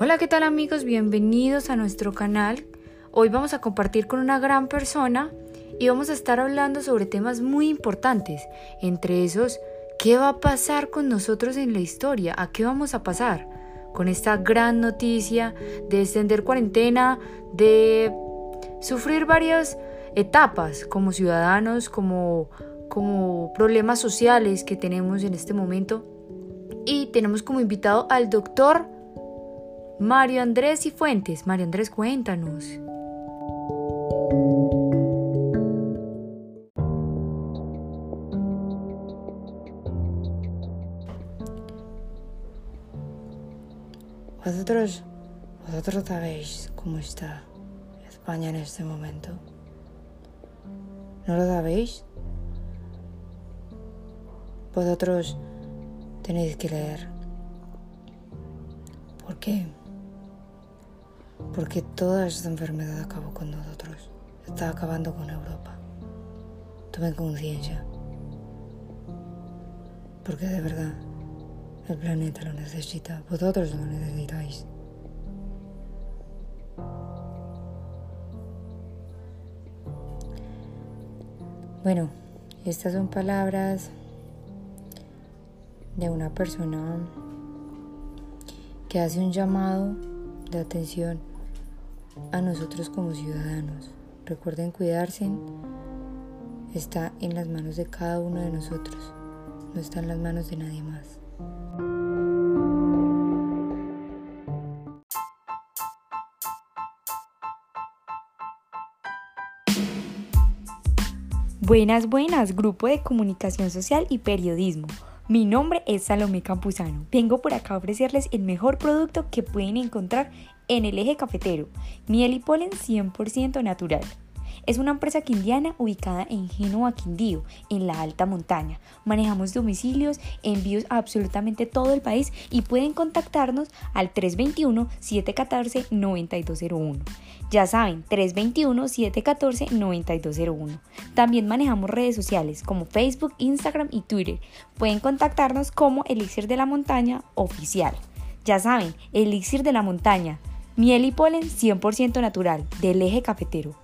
Hola, ¿qué tal amigos? Bienvenidos a nuestro canal. Hoy vamos a compartir con una gran persona y vamos a estar hablando sobre temas muy importantes. Entre esos, ¿qué va a pasar con nosotros en la historia? ¿A qué vamos a pasar? Con esta gran noticia de extender cuarentena, de sufrir varias etapas como ciudadanos, como, como problemas sociales que tenemos en este momento. Y tenemos como invitado al doctor Mario Andrés y Fuentes. Mario Andrés, cuéntanos. Vosotros, vosotros sabéis cómo está España en este momento. ¿No lo sabéis? Vosotros tenéis que leer. ¿Por qué? Porque toda esta enfermedad acabó con nosotros, está acabando con Europa. Tomen conciencia, porque de verdad el planeta lo necesita, vosotros lo necesitáis. Bueno, estas son palabras de una persona que hace un llamado de atención a nosotros como ciudadanos. Recuerden cuidarse, está en las manos de cada uno de nosotros, no está en las manos de nadie más. Buenas, buenas, grupo de comunicación social y periodismo. Mi nombre es Salomé Campuzano. Vengo por acá a ofrecerles el mejor producto que pueden encontrar en el eje cafetero, miel y polen 100% natural. Es una empresa quindiana ubicada en Génova, Quindío, en la alta montaña. Manejamos domicilios, envíos a absolutamente todo el país y pueden contactarnos al 321-714-9201. Ya saben, 321-714-9201. También manejamos redes sociales como Facebook, Instagram y Twitter. Pueden contactarnos como Elixir de la Montaña Oficial. Ya saben, Elixir de la Montaña Miel y polen 100% natural del eje cafetero.